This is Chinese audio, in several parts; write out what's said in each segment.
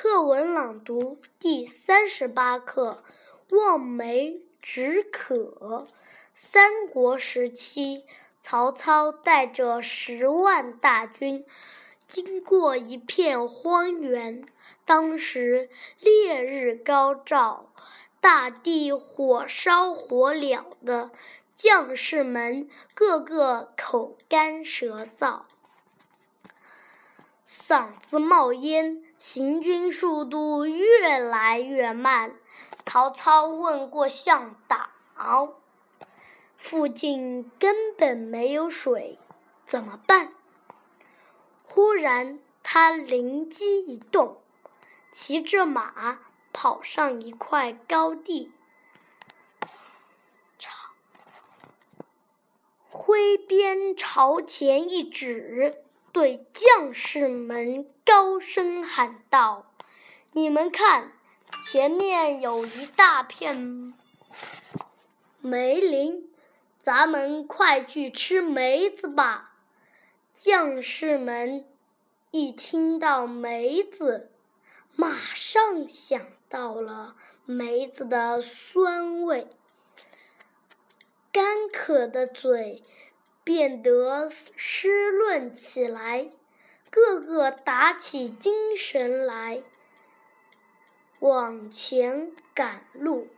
课文朗读第三十八课《望梅止渴》。三国时期，曹操带着十万大军经过一片荒原。当时烈日高照，大地火烧火燎的，将士们个个口干舌燥。嗓子冒烟，行军速度越来越慢。曹操问过向导，附近根本没有水，怎么办？忽然，他灵机一动，骑着马跑上一块高地，朝挥鞭朝前一指。对将士们高声喊道：“你们看，前面有一大片梅林，咱们快去吃梅子吧！”将士们一听到梅子，马上想到了梅子的酸味，干渴的嘴。变得湿润起来，个个打起精神来，往前赶路，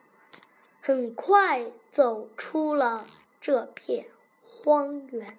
很快走出了这片荒原。